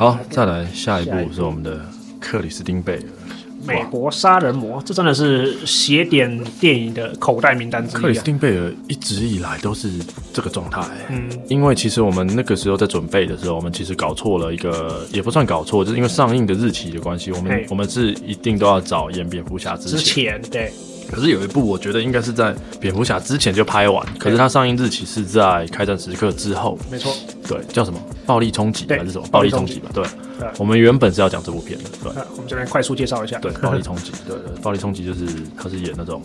好，再来下一步是我们的克里斯汀贝尔。美国杀人魔，这真的是邪典电影的口袋名单之一啊！克里斯汀贝尔一直以来都是这个状态，嗯，因为其实我们那个时候在准备的时候，我们其实搞错了一个，也不算搞错，就是因为上映的日期的关系，我们我们是一定都要找演蝙蝠侠之前，对。可是有一部，我觉得应该是在蝙蝠侠之前就拍完，可是它上映日期是在开战时刻之后。没错，对，叫什么？暴力冲击还是什么？暴力冲击吧。对，我们原本是要讲这部片的。对，我们这边快速介绍一下。对，暴力冲击。对对，暴力冲击就是他是演那种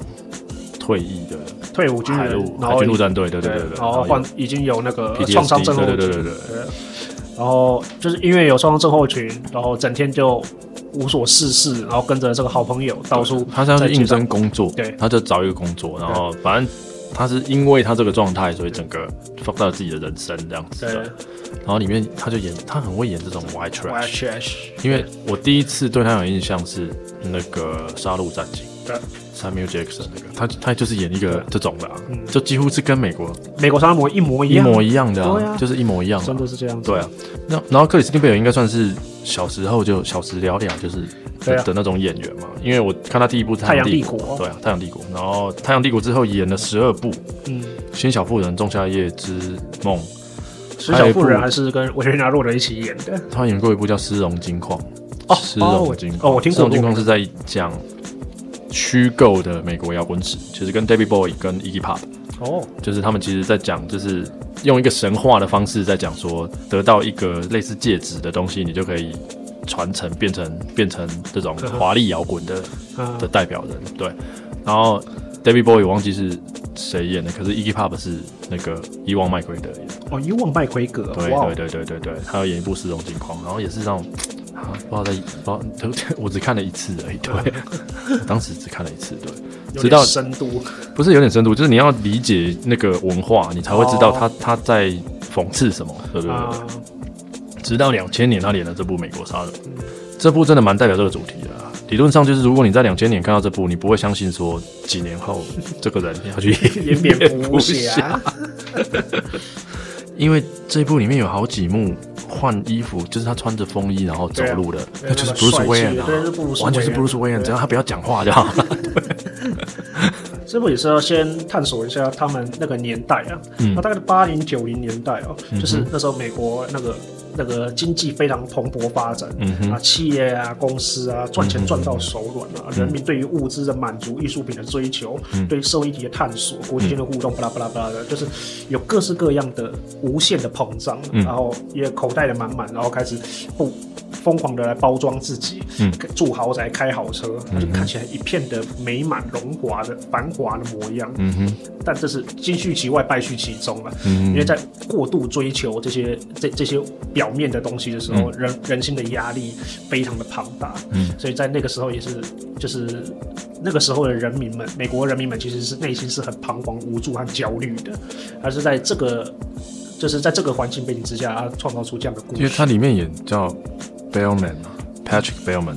退役的退伍军人，然后军陆战队。对对对对。然后换已经有那个创伤症候群。对对对对。然后就是因为有创伤症候群，然后整天就。无所事事，然后跟着这个好朋友到处。他是应征工作，对，他就找一个工作，然后反正他是因为他这个状态，所以整个放到自己的人生这样子。对。然后里面他就演，他很会演这种 white trash。因为我第一次对他有印象是那个《杀戮战警》。对。Samuel Jackson 那个，他他就是演一个这种的，就几乎是跟美国美国杀人魔一模一样，一模一样的，啊，就是一模一样，真的是这样子。对啊。那然后克里斯汀贝尔应该算是。小时候就小时了了，就是的那种演员嘛。因为我看他第一部《太阳帝国》，对啊，《太阳帝国》。然后《太阳帝国》之后演了十二部，嗯，《新小妇人》《仲夏夜之梦》。新小妇人还是跟维瑞纳洛德一起演的。他演过一部叫《丝绒金矿》。哦，丝绒金矿哦，我听丝绒金矿是在讲虚构的美国摇滚史，其实跟 David Bowie 跟 Iggy Pop。哦，就是他们其实在讲，就是用一个神话的方式在讲说，得到一个类似戒指的东西，你就可以传承，变成变成这种华丽摇滚的 的代表人。对，然后 David Bowie 忘记是谁演的，可是 Iggy Pop 是那个伊旺麦奎德演。哦，伊旺麦奎格。对对对对对对，他要演一部《失踪金矿》，然后也是让。啊，不知道在，不知道，我只看了一次而已。对，当时只看了一次，对，知道深度，不是有点深度，就是你要理解那个文化，你才会知道他他在讽刺什么，对不对？直到两千年，他演了这部《美国杀人》，这部真的蛮代表这个主题的。理论上，就是如果你在两千年看到这部，你不会相信说几年后 这个人要去演蝙蝠侠，因为这部里面有好几幕。换衣服就是他穿着风衣然后走路的，那就是 Bruce Wayne 啊，完全是 Bruce Wayne，只要他不要讲话就好。这部也是要先探索一下他们那个年代啊，那大概是八零九零年代哦，就是那时候美国那个。那个经济非常蓬勃发展，啊，企业啊，公司啊，赚钱赚到手软啊，人民对于物资的满足、艺术品的追求、对社会议题的探索、国际间的互动，巴拉巴拉巴拉的，就是有各式各样的无限的膨胀，然后也口袋的满满，然后开始不疯狂的来包装自己，嗯住豪宅、开好车，他就看起来一片的美满荣华的繁华的模样。嗯哼，但这是金续其外，败絮其中了。嗯，因为在过度追求这些这这些表。面的东西的时候，人人心的压力非常的庞大，嗯，所以在那个时候也是，就是那个时候的人民们，美国人民们其实是内心是很彷徨、无助和焦虑的，而是在这个，就是在这个环境背景之下，他创造出这样的故事。因为它里面也叫 Bellman 嘛，Patrick Bellman，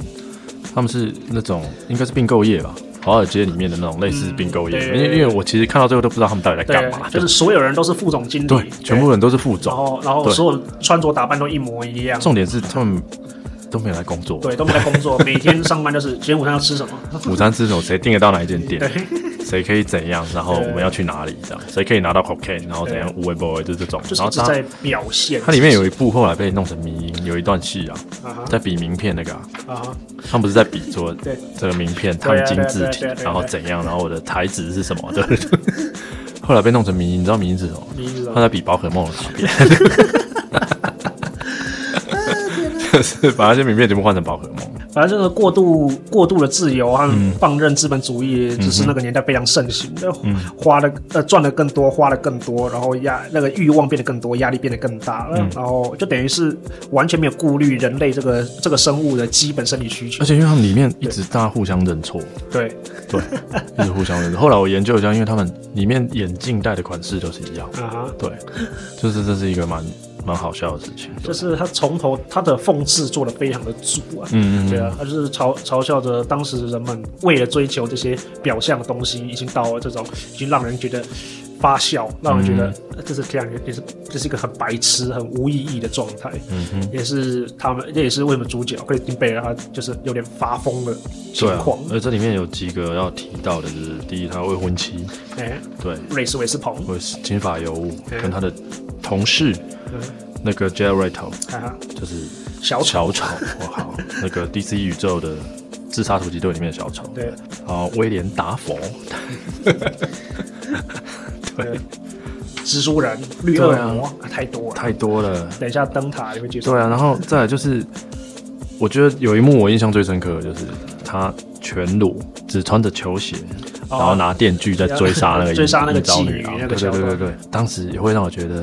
他们是那种应该是并购业吧。华尔街里面的那种类似并购业，因为因为我其实看到最后都不知道他们到底在干嘛，就是所有人都是副总经理，对，全部人都是副总，然后然后所有穿着打扮都一模一样。重点是他们。都没有来工作，对，都没来工作。每天上班就是今天午餐要吃什么？午餐吃什么？谁订得到哪一间店？谁可以怎样？然后我们要去哪里？这样谁可以拿到 cocaine？然后怎样？无微不微就这种。然后在表现。它里面有一部后来被弄成迷音，有一段戏啊，在比名片那个啊，他们不是在比说这个名片烫金字体，然后怎样？然后我的台子是什么？的。后来被弄成迷音，你知道迷音是什么？他在比宝可梦的卡片。是把那些名片全部换成宝可梦。反正就是过度过度的自由和放任资本主义，只是那个年代非常盛行的。花的呃赚的更多，花的更多，然后压那个欲望变得更多，压力变得更大，然后就等于是完全没有顾虑人类这个这个生物的基本生理需求。而且因为他们里面一直大家互相认错，对对，一直互相认错。后来我研究一下，因为他们里面眼镜戴的款式都是一样，啊对，就是这是一个蛮。蛮好笑的事情，就是他从头他的讽刺做的非常的足啊，嗯嗯，对啊，他就是嘲嘲笑着当时人们为了追求这些表象的东西，已经到了这种已经让人觉得发笑，让人觉得这是这样，也是这是一个很白痴、很无意义的状态。嗯哼，也是他们，这也是为什么主角会丁贝尔他就是有点发疯的情况。而这里面有几个要提到的，就是第一，他未婚妻，哎，对，瑞斯韦斯彭，金发尤物，跟他的同事，那个 Jared Leto，就是小小丑，我好，那个 DC 宇宙的。自杀突击队里面的小丑，对，啊，威廉达佛，对，蜘蛛人、绿恶魔，太多了，太多了。等一下灯塔也会介绍。对啊，然后再来就是，我觉得有一幕我印象最深刻，就是他全裸，只穿着球鞋，然后拿电锯在追杀那个 追杀那个妓女，对对对对对，当时也会让我觉得。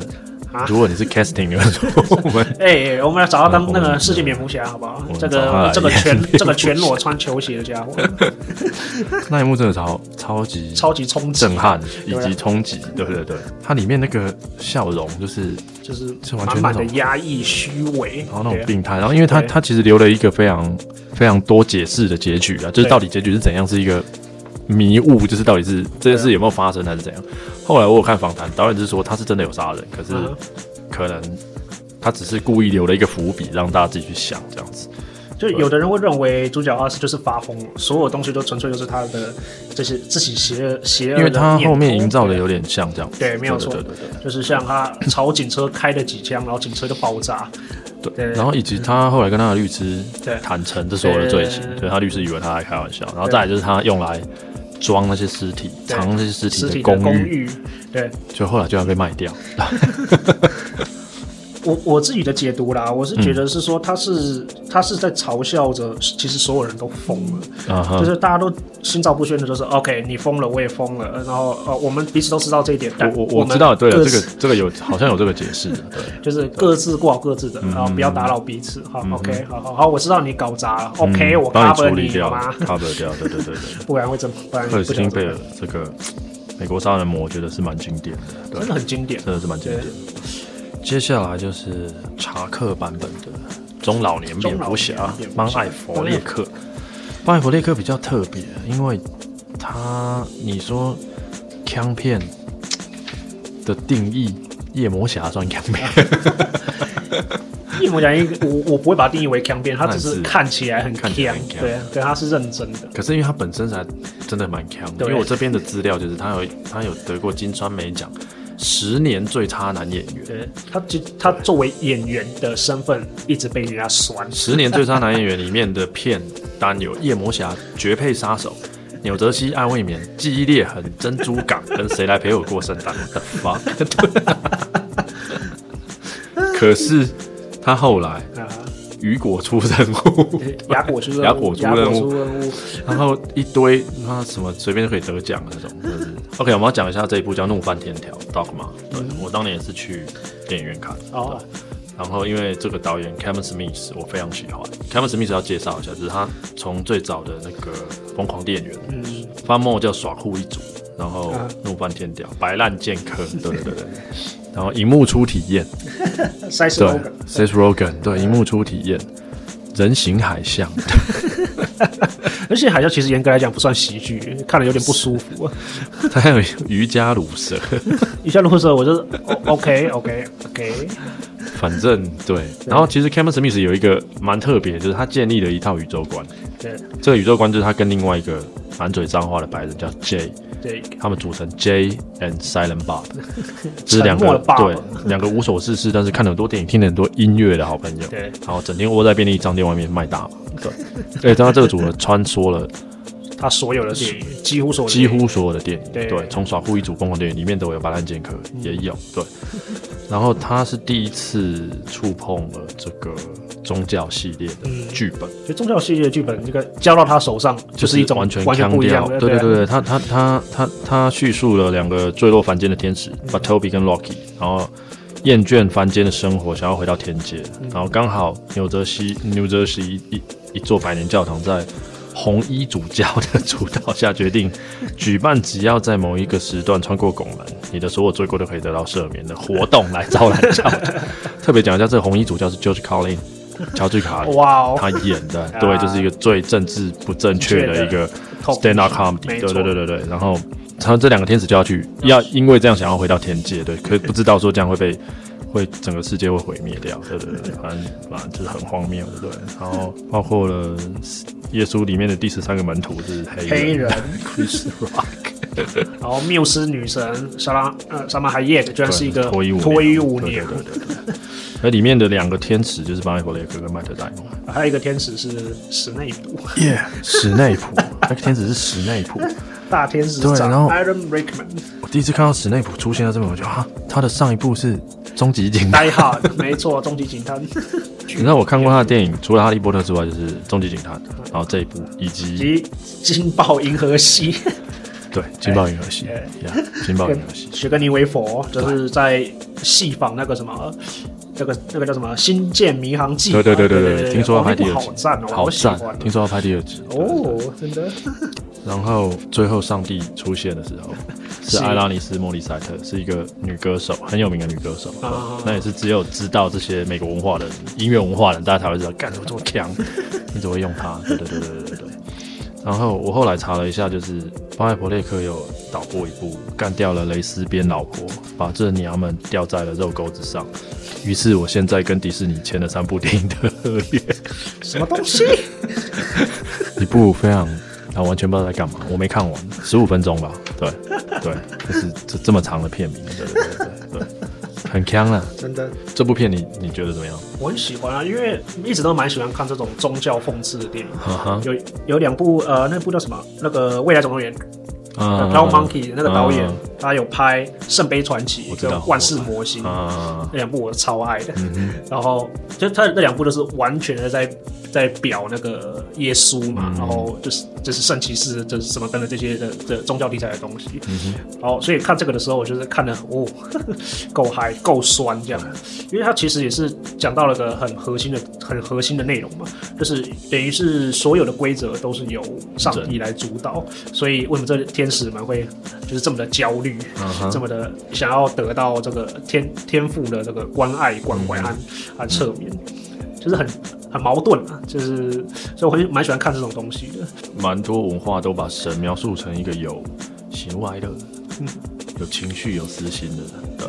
如果你是 casting 的说我们哎，我们来找到当那个世界蝙蝠侠，好不好？这个这个全这个全裸穿球鞋的家伙，那一幕真的超超级超级冲击、震撼以及冲击，对对对，它里面那个笑容就是就是完全满的压抑、虚伪，然后那种病态，然后因为他他其实留了一个非常非常多解释的结局啊，就是到底结局是怎样，是一个。迷雾就是到底是这件事有没有发生还是怎样？后来我有看访谈，导演是说他是真的有杀人，可是可能他只是故意留了一个伏笔，让大家自己去想这样子。就有的人会认为主角阿斯就是发疯，所有东西都纯粹就是他的这些自己邪恶邪恶。因为他后面营造的有点像这样。对，没有错，对对对，就是像他朝警车开了几枪，然后警车就爆炸。对，然后以及他后来跟他的律师坦诚这所有的罪行，所以他律师以为他在开玩笑。然后再来就是他用来。装那些尸体，藏那些尸体的公寓，对，就后来就要被卖掉。我我自己的解读啦，我是觉得是说他是他是在嘲笑着，其实所有人都疯了，就是大家都心照不宣的，就是 OK，你疯了，我也疯了，然后呃，我们彼此都知道这一点。我我我知道，对了，这个这个有好像有这个解释的，对，就是各自过好各自的，然后不要打扰彼此。好，OK，好好好，我知道你搞砸了，OK，我 cover 你掉吗？cover 掉，对对对对，不然会怎么？不然克里斯汀贝尔这个美国杀人魔，我觉得是蛮经典的，真的很经典，真的是蛮经典。接下来就是查克版本的中老年蝙蝠侠邦艾弗列克。邦艾弗列克比较特别，因为他你说枪片的定义，夜魔侠算枪片。夜魔侠一个，我我不会把它定义为枪片，他只是看起来很枪，对，对，他是认真的。可是因为他本身才真的蛮强，因为我这边的资料就是他有他有得过金川美奖。十年最差男演员，对他，就他作为演员的身份一直被人家酸。十年最差男演员里面的片单有《夜魔侠》《绝配杀手》《纽泽西爱未眠》《记忆裂痕》《珍珠港》跟《谁来陪我过圣诞》的 fuck。可是他后来。雨果出任务，雅果出 雅果出任务，然后一堆那什么随便就可以得奖那种。OK，我们要讲一下这一部叫《怒翻天条》，Dogma。对我当年也是去电影院看。哦。然后因为这个导演 Kevin Smith 我非常喜欢。Kevin Smith 要介绍一下，就是他从最早的那个疯狂电源，嗯，发梦叫耍酷一族，然后怒翻天条，白烂剑客，对对对对。然后荧幕初体验，对，Seth Rogen，对，荧幕初体验，人形海象，而且海啸其实严格来讲不算喜剧，看了有点不舒服。他还有瑜伽乳蛇，瑜伽乳蛇，我就 OK OK OK。反正对，然后其实 Kevin Smith 有一个蛮特别，就是他建立了一套宇宙观。对，这个宇宙观就是他跟另外一个满嘴脏话的白人叫 J。他们组成 J and Silent Bob，这是两个对两个无所事事，但是看了很多电影、听了很多音乐的好朋友。对，然后整天窝在便利商店外面卖大麻。对，对，当他这个组合穿梭了他所有的电影，几乎所有几乎所有的电影。对，从耍酷一组疯狂电影里面都有《白兰剑客》，也有对。然后他是第一次触碰了这个。宗教系列的剧本，就宗教系列的剧本，这个交到他手上就是一种完全完全不一样。对对对对，他他他他他叙述了两个坠落凡间的天使，把 Toby 跟 Rocky，然后厌倦凡间的生活，想要回到天界，然后刚好纽泽西 New Jersey 一一座百年教堂在红衣主教的主导下决定举办，只要在某一个时段穿过拱门，你的所有罪过都可以得到赦免的活动来招揽教徒。特别讲一下，这个红衣主教是 George Carlin。乔治卡，哇，他演的，对，就是一个最政治不正确的一个 stand up comedy，对对对对对。然后他这两个天使就要去，要因为这样想要回到天界，对，可不知道说这样会被会整个世界会毁灭掉，对对对，反正反正就是很荒谬，对对？然后包括了耶稣里面的第十三个门徒是黑人，Chris Rock。然后缪斯女神莎拉呃莎玛海耶居然是一个脱衣舞脱衣舞娘，对对对。那里面的两个天使就是巴里·弗雷克跟麦特戴蒙，还有一个天使是史内普，耶，史内普，那个天使是史内普，大天使对，然后 Iron Rickman，我第一次看到史内普出现在这边，我就啊，他的上一部是 《终极警探》，没错，《终极警探》。你知道我看过他的电影，除了《哈利波特》之外，就是《终极警探》，然后这一部以及《金爆银河系》。对，金爆银河系，金爆银河系，雪格尼维佛就是在戏仿那个什么，那个那个叫什么《星舰迷航记》。对对对对对，听说要拍第二集，好赞哦，好赞！听说要拍第二集哦，真的。然后最后上帝出现的时候，是艾拉尼斯莫里塞特，是一个女歌手，很有名的女歌手。那也是只有知道这些美国文化的音乐文化的人，大家才会知道，干什么这么强？你怎么会用它？对对对对对对。然后我后来查了一下，就是巴艾伯列克有导过一部，干掉了蕾丝边老婆，把这娘们吊在了肉钩子上。于是我现在跟迪士尼签了三部电影的合约。什么东西？一部非常啊，完全不知道在干嘛，我没看完，十五分钟吧。对对，就是这这么长的片名，对对对对对。很强啊！真的，这部片你你觉得怎么样？我很喜欢啊，因为一直都蛮喜欢看这种宗教讽刺的电影。有有两部，呃，那部叫什么？那个《未来总动员》。啊 l Monkey 那个导演，他有拍《圣杯传奇》跟《万世魔星》那两部，我超爱的。然后就他那两部都是完全的在在表那个耶稣嘛，然后就是就是圣骑士，就是什么等等这些的的宗教题材的东西。然后所以看这个的时候，我就是看的哦，够嗨够酸这样，因为它其实也是讲到了个很核心的很核心的内容嘛，就是等于是所有的规则都是由上帝来主导，所以为什么这天。天使们会就是这么的焦虑，这么的想要得到这个天天赋的这个关爱、关怀和和侧面，就是很很矛盾啊。就是所以我会蛮喜欢看这种东西的。蛮多文化都把神描述成一个有喜怒哀乐、嗯，有情绪、有私心的人。对。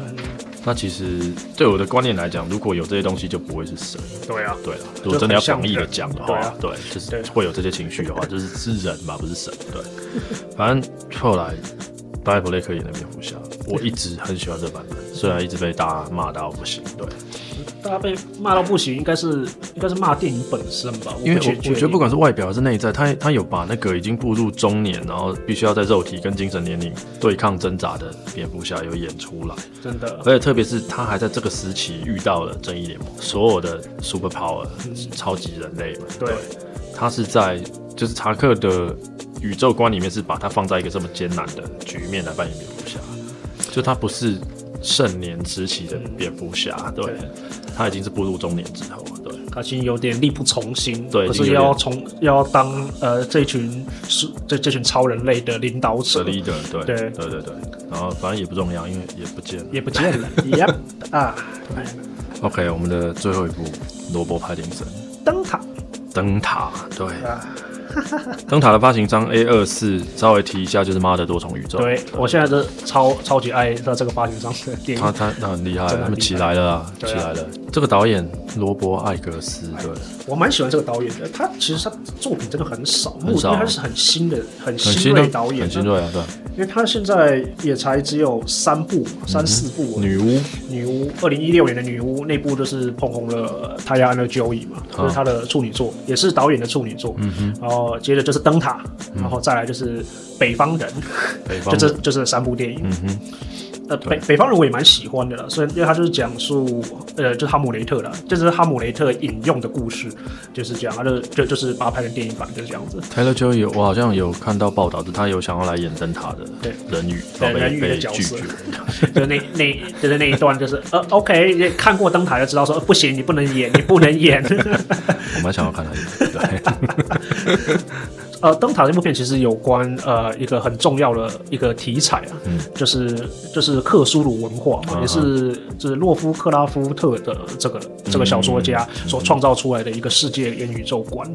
那其实对我的观念来讲，如果有这些东西，就不会是神。对啊，对啊。如果真的要广义的讲的话，对，就是会有这些情绪的话，就是是人嘛，不是神。对。反正后来，巴布雷克演的蝙蝠侠，我一直很喜欢这版本，虽然一直被大家骂到不行。对。大家被骂到不行，应该是应该是骂电影本身吧？因为我我觉得不管是外表还是内在，他他有把那个已经步入中年，然后必须要在肉体跟精神年龄对抗挣扎的蝙蝠侠有演出来，真的。而且特别是他还在这个时期遇到了正义联盟，所有的 super power 超级人类嘛。对，他是在就是查克的宇宙观里面是把他放在一个这么艰难的局面来扮演蝙蝠侠，就他不是。盛年时期的蝙蝠侠，对，他已经是步入中年之后了，对，他已经有点力不从心，对，可是要从要当呃这群是这这群超人类的领导者，leader，对，对，对对对，然后反正也不重要，因为也不见了，也不见了，一样啊，OK，我们的最后一部罗伯派丁森，灯塔，灯塔，对。灯塔的发行商 A 二四，稍微提一下，就是妈的多重宇宙。对我现在是超超级爱他这个发行商的电影，他他他很厉害，他们起来了啊，起来了。这个导演罗伯艾格斯，对我蛮喜欢这个导演的。他其实他作品真的很少，很少，因为他是很新的、很新锐导演，很新锐啊，对。因为他现在也才只有三部、三四部。女巫，女巫，二零一六年的女巫那部就是捧红了泰亚安的 Joey 嘛，就是他的处女作，也是导演的处女作。嗯哼，然后接着就是灯塔，然后再来就是北方人，就这就是三部电影。嗯哼。呃，北北方人我也蛮喜欢的啦，所以因为他就是讲述，呃，就是哈姆雷特啦，就是哈姆雷特引用的故事，就是这样，他就就就是把它拍成电影版，就是这样子。泰勒就有，我好像有看到报道，就他有想要来演灯塔的对人鱼，对人鱼的角色，就那那就是那一段，就是呃，OK，看过灯塔就知道说不行，你不能演，你不能演。我蛮想要看他演，对。呃，灯塔这部片其实有关呃一个很重要的一个题材啊，嗯，就是就是克苏鲁文化嘛，也是就是洛夫克拉夫特的这个这个小说家所创造出来的一个世界元宇宙观。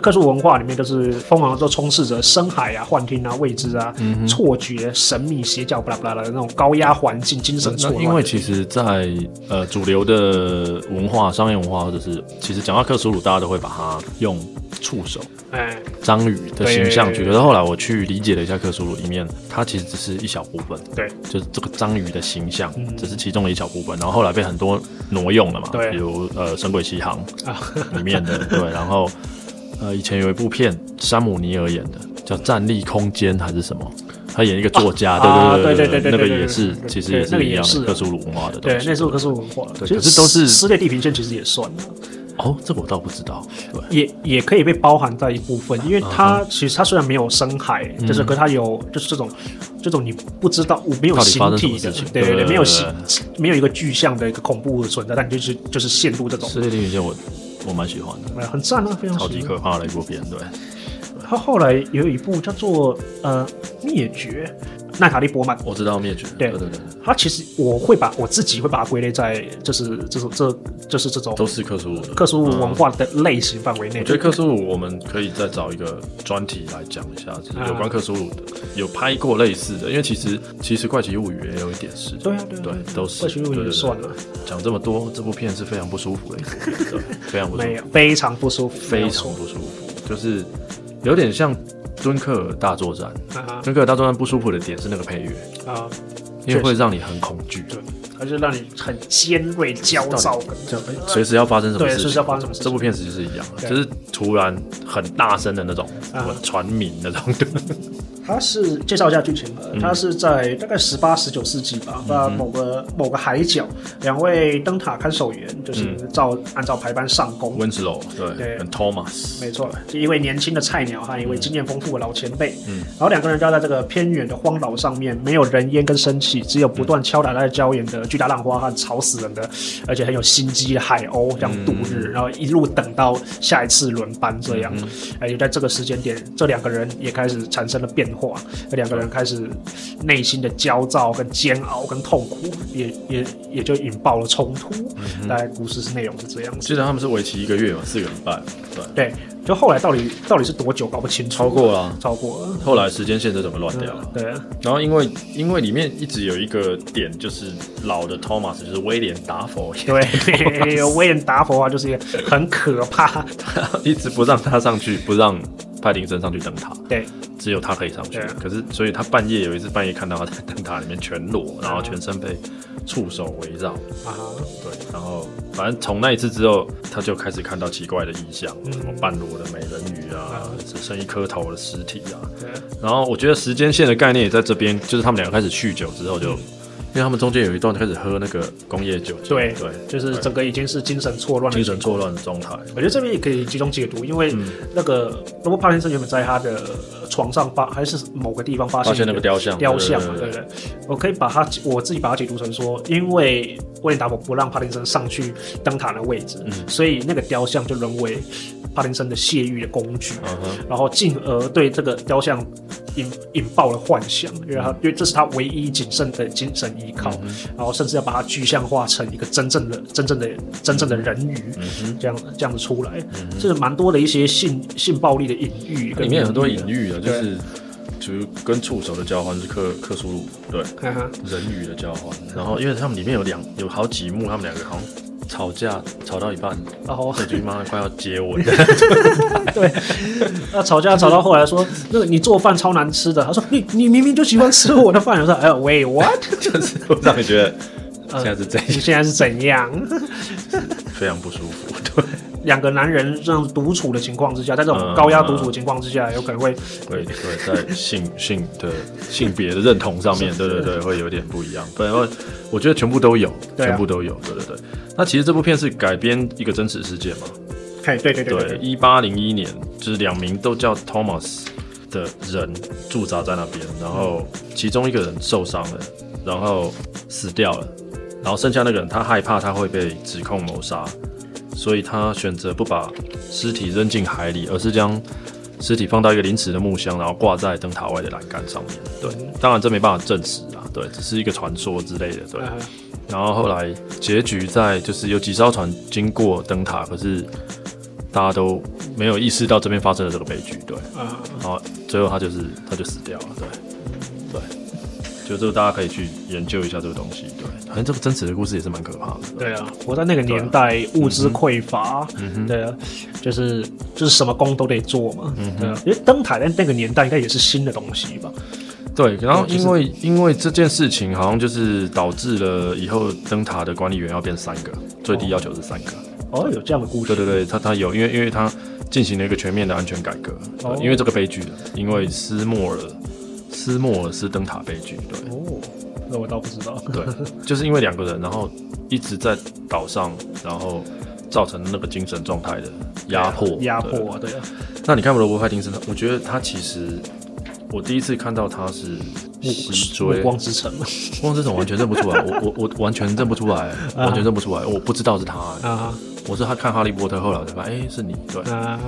克苏鲁文化里面就是疯狂都充斥着深海啊、幻听啊、未知啊、错觉、神秘、邪教、巴拉巴拉的那种高压环境、精神错乱。因为其实，在呃主流的文化、商业文化，或者是其实讲到克苏鲁，大家都会把它用触手。哎，章鱼的形象，觉得后来我去理解了一下克苏鲁里面，它其实只是一小部分，对，就是这个章鱼的形象只是其中的一小部分，然后后来被很多挪用了嘛，对，比如呃《神鬼奇航》里面的，对，然后呃以前有一部片，山姆尼尔演的叫《站立空间》还是什么，他演一个作家，对对对对对，那个也是，其实也是一样的克苏鲁文化的东西，对，那是克苏鲁文化，对，可是都是撕裂地平线，其实也算。哦，这个我倒不知道，对，也也可以被包含在一部分，因为它其实它虽然没有深海，就是可它有就是这种这种你不知道没有形体的，对对对，没有形没有一个具象的一个恐怖的存在，但就是就是陷入这种。世界地平线我我蛮喜欢的，很赞啊，非常超级可怕的一部片，对。他后来有一部叫做呃灭绝。娜塔利波曼，我知道灭绝。对对对，他其实我会把我自己会把它归类在，就是就是这就是这种都是克苏鲁克苏鲁文化的类型范围内。我觉得克苏鲁我们可以再找一个专题来讲一下，就是有关克苏鲁的，有拍过类似的，因为其实其实怪奇物语也有一点是，对啊对对，都是怪奇物语算了。讲这么多，这部片是非常不舒服的，非常不舒服，非常不舒服，非常不舒服，就是有点像。敦刻尔大作战，敦刻尔大作战不舒服的点是那个配乐啊，因为会让你很恐惧，对，它就让你很尖锐、焦躁，随时要发生什么事，随时要发生什么事。这部片子就是一样，就是突然很大声的那种传鸣那种。它是介绍一下剧情的，它是在大概十八、十九世纪吧，在某个某个海角，两位灯塔看守员就是照按照排班上工。Winslow 对，Thomas。没错，一位年轻的菜鸟和一位经验丰富的老前辈。嗯，然后两个人就要在这个偏远的荒岛上面，没有人烟跟生气，只有不断敲打在礁岩的巨大浪花和吵死人的，而且很有心机的海鸥这样度日，然后一路等到下一次轮班这样。哎，就在这个时间点，这两个人也开始产生了变。话，两个人开始内心的焦躁、跟煎熬、跟痛苦，也也也就引爆了冲突。大概故事是内容是这样子。记得他们是为期一个月嘛，四个礼拜。对对，就后来到底到底是多久，搞不清楚。超过了，超过了。后来时间线就怎么乱掉了？对。然后因为因为里面一直有一个点，就是老的 Thomas 就是威廉达佛。对，威廉达佛啊，就是一个很可怕，一直不让他上去，不让。派丁森上去灯塔，对，只有他可以上去。可是，所以他半夜有一次半夜看到他在灯塔里面全裸，然后全身被触手围绕。啊，对，然后反正从那一次之后，他就开始看到奇怪的异象，什么半裸的美人鱼啊，只剩一颗头的尸体啊。然后我觉得时间线的概念也在这边，就是他们两个开始酗酒之后就。因为他们中间有一段开始喝那个工业酒，对对，就是整个已经是精神错乱、精神错乱的状态。我觉得这边也可以集中解读，因为那个罗伯·帕金森原本在他的床上发，还是某个地方发现那个雕像，雕像嘛，对不对？我可以把它，我自己把它解读成说，因为威廉达伯不让帕丁森上去灯塔的位置，所以那个雕像就沦为帕丁森的泄欲的工具，然后进而对这个雕像。引引爆了幻想，因为他因为这是他唯一谨慎的精神依靠，然后甚至要把它具象化成一个真正的、真正的、真正的人鱼，这样这样子出来，这是蛮多的一些性性暴力的隐喻，里面很多隐喻啊，就是就是跟触手的交换是克克苏鲁对人鱼的交换，然后因为他们里面有两有好几幕，他们两个好像。吵架吵到一半，然后海军妈妈快要接吻。对，那吵架吵到后来说，那个你做饭超难吃的。他说你你明明就喜欢吃我的饭。我说哎呦喂，what？就是让你觉得现在是怎现在是怎样？非常不舒服。对。两个男人这样独处的情况之下，在这种高压独处的情况之下，有可能会会会在性 性的性别的认同上面，对对对，会有点不一样。不然我觉得全部都有，全部都有，对对对。那其实这部片是改编一个真实事件嘛？对对对对。一八零一年，就是两名都叫 Thomas 的人驻扎在那边，然后其中一个人受伤了，然后死掉了，然后剩下那个人他害怕他会被指控谋杀。所以他选择不把尸体扔进海里，而是将尸体放到一个临时的木箱，然后挂在灯塔外的栏杆上面。对，当然这没办法证实啊，对，只是一个传说之类的。对，然后后来结局在就是有几艘船经过灯塔，可是大家都没有意识到这边发生了这个悲剧。对，然后最后他就是他就死掉了。对，对，就这个大家可以去研究一下这个东西。对，反正这个真实的故事也是蛮可怕的。对啊，我在那个年代物资匮乏，嗯对啊，就是就是什么工都得做嘛。嗯对啊，因为灯塔在那个年代应该也是新的东西吧。对，然后因为因为这件事情，好像就是导致了以后灯塔的管理员要变三个，最低要求是三个。哦，有这样的故事。对对对，他他有，因为因为他进行了一个全面的安全改革，因为这个悲剧，因为斯莫尔斯莫尔斯灯塔悲剧。对哦，那我倒不知道。对，就是因为两个人，然后一直在岛上，然后造成那个精神状态的压迫。压迫啊，对啊。那你看罗伯·派丁森，我觉得他其实。我第一次看到他是西追光之城，光之城完全认不出来，我我我完全认不出来，完全认不出来，我不知道是他啊。我是他看哈利波特，后来才发现，哎，是你对。然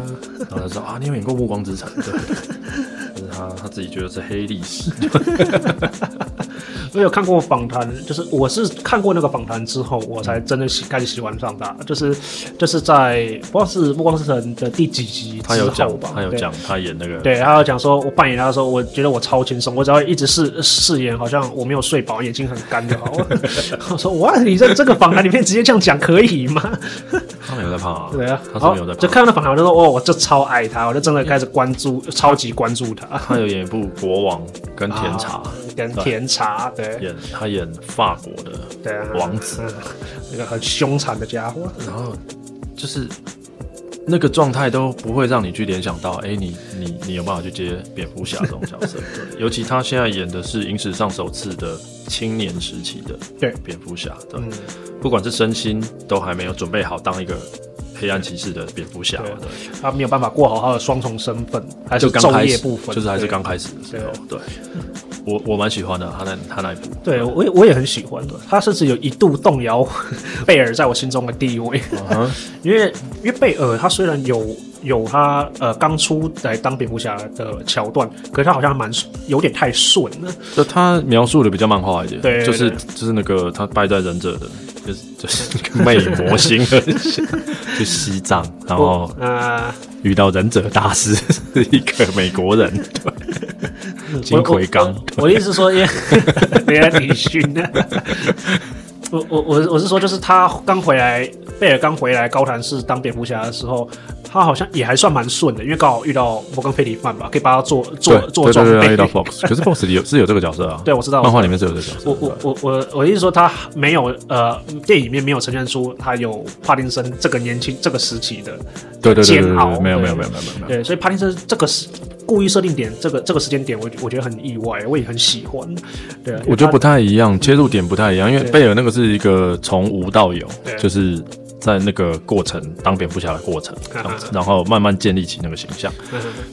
后他说啊，你有演过暮光之城，对。啊他自己觉得是黑历史。我有看过访谈，就是我是看过那个访谈之后，我才真的喜开始喜欢上他。就是就是在不知道是《暮光之城》的第几集他有讲吧？他有讲他演那个，对，他有讲说，我扮演他的时候，我觉得我超轻松，我只要一直饰饰演，好像我没有睡饱，眼睛很干就好。我说哇，你在这个访谈里面直接这样讲可以吗？他没有在胖啊，对啊，他没有在胖就看到那访谈，我就说哦，我就超爱他，我就真的开始关注，超级关注他。他有演一部《国王》跟《甜茶》，跟《甜茶》对，演他演。法国的对王子，那个很凶残的家伙，然后就是那个状态都不会让你去联想到，哎，你你你有办法去接蝙蝠侠这种角色？对，尤其他现在演的是影史上首次的青年时期的对。蝙蝠侠，对，不管是身心都还没有准备好当一个黑暗骑士的蝙蝠侠，对，他没有办法过好他的双重身份，还是昼夜不分，就是还是刚开始的时候，对。我我蛮喜欢的，他那他那一部，对我也我也很喜欢的。他甚至有一度动摇贝尔在我心中的地位，因为因为贝尔他虽然有有他呃刚出来当蝙蝠侠的桥段，可是他好像蛮有点太顺了。就他描述的比较漫画一点，对，就是就是那个他败在忍者的，就是就是魅魔星 去西藏，然后啊遇到忍者大师 是一个美国人。金奎刚，我的意思是说，因为 别人李勋呢，我我我我是说，就是他刚回来，贝尔刚回来高谭市当蝙蝠侠的时候，他好像也还算蛮顺的，因为刚好遇到摩根费里曼吧，可以帮他做做做装备。遇到 Fox，可是 Fox 里有是有这个角色啊，对，我知道，漫画里面是有这个角色。我我我我我的意思说，他没有呃，电影里面没有呈现出他有帕丁森这个年轻这个时期的对对煎熬，没有没有没有没有没有，对，所以帕丁森这个是。故意设定点这个这个时间点，我我觉得很意外，我也很喜欢。对，我觉得不太一样，切入点不太一样，因为贝尔那个是一个从无到有，就是在那个过程当蝙蝠侠的过程这样子，然后慢慢建立起那个形象。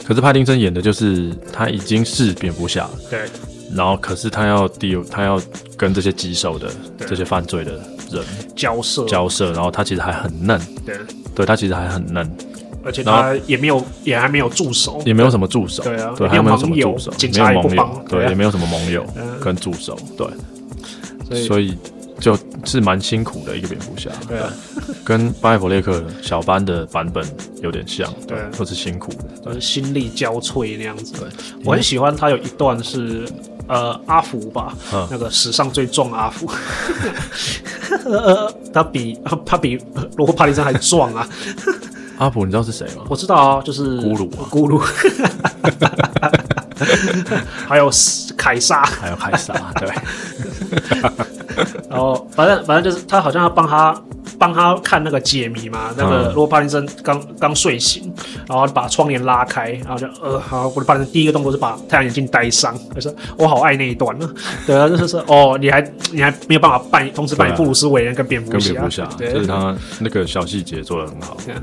可是帕丁森演的就是他已经是蝙蝠侠，对，然后可是他要 deal，他要跟这些棘手的这些犯罪的人交涉。交涉，然后他其实还很嫩，对，对他其实还很嫩。而且他也没有，也还没有助手，也没有什么助手，对啊，对，还没有什么助手，警察也不帮，对，也没有什么盟友 跟助手，对，所以就是蛮辛苦的一个蝙蝠侠，对，跟巴艾弗列克小班的版本有点像，对，都是辛苦。的，心力交瘁那样子。对，我很喜欢他有一段是呃阿福吧，那个史上最壮阿福，呃，他比他比罗伯帕利森还壮啊。阿普，你知道是谁吗？我知道啊，就是咕噜，咕噜，还有凯撒，还有凯撒，对。然后，反正反正就是他好像要帮他。帮他看那个解谜嘛，那个罗伯·帕丁森刚刚睡醒，然后把窗帘拉开，然后就呃，好，我的帕丁森第一个动作是把太阳眼镜戴上，他说我好爱那一段呢，对啊，就是说哦，你还你还没有办法扮同时扮演布鲁斯·韦恩跟蝙蝠侠，就是他那个小细节做的很好，对，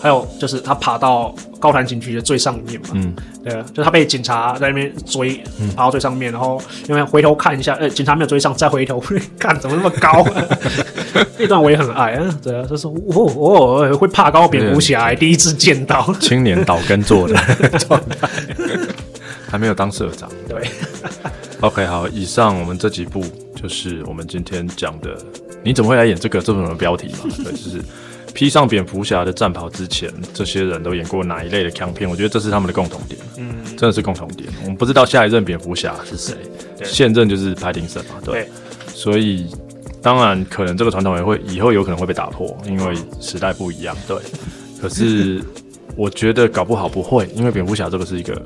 还有就是他爬到高谈警局的最上面嘛，嗯，对，就他被警察在那边追，爬到最上面，然后因为回头看一下，呃，警察没有追上，再回头 看怎么那么高，那段我也很爱啊，对啊，就是我我会怕高蝙蝠侠，第一次见到 青年岛根做的状态，还没有当社长，对，OK，好，以上我们这几部就是我们今天讲的，你怎么会来演这个这种的标题嘛？对，就是。披上蝙蝠侠的战袍之前，这些人都演过哪一类的枪片？我觉得这是他们的共同点，嗯，真的是共同点。我们不知道下一任蝙蝠侠是谁，现任就是派丁森嘛，对。所以当然可能这个传统也会以后有可能会被打破，因为时代不一样，对。可是我觉得搞不好不会，因为蝙蝠侠这个是一个，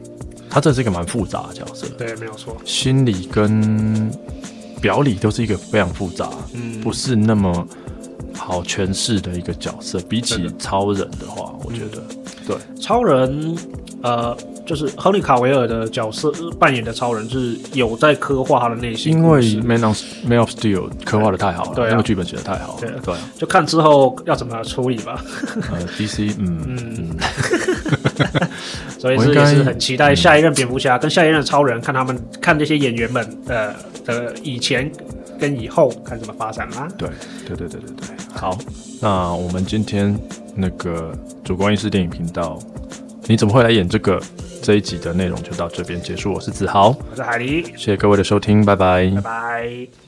他这是一个蛮复杂的角色，对，没有错，心理跟表里都是一个非常复杂，嗯，不是那么。好诠释的一个角色，比起超人的话，我觉得。对。超人，呃，就是亨利卡维尔的角色扮演的超人，是有在刻画他的内心。因为 Man of Man of Steel 刻画的太好了，对那个剧本写的太好了，对对，就看之后要怎么处理吧。呃，DC，嗯嗯，所以是也是很期待下一任蝙蝠侠跟下一任超人，看他们看这些演员们呃的以前。跟以后看怎么发展啦。对，对，对，对，对，对。好，那我们今天那个主观意识电影频道，你怎么会来演这个？这一集的内容就到这边结束。我是子豪，我是海狸，谢谢各位的收听，拜拜，拜拜。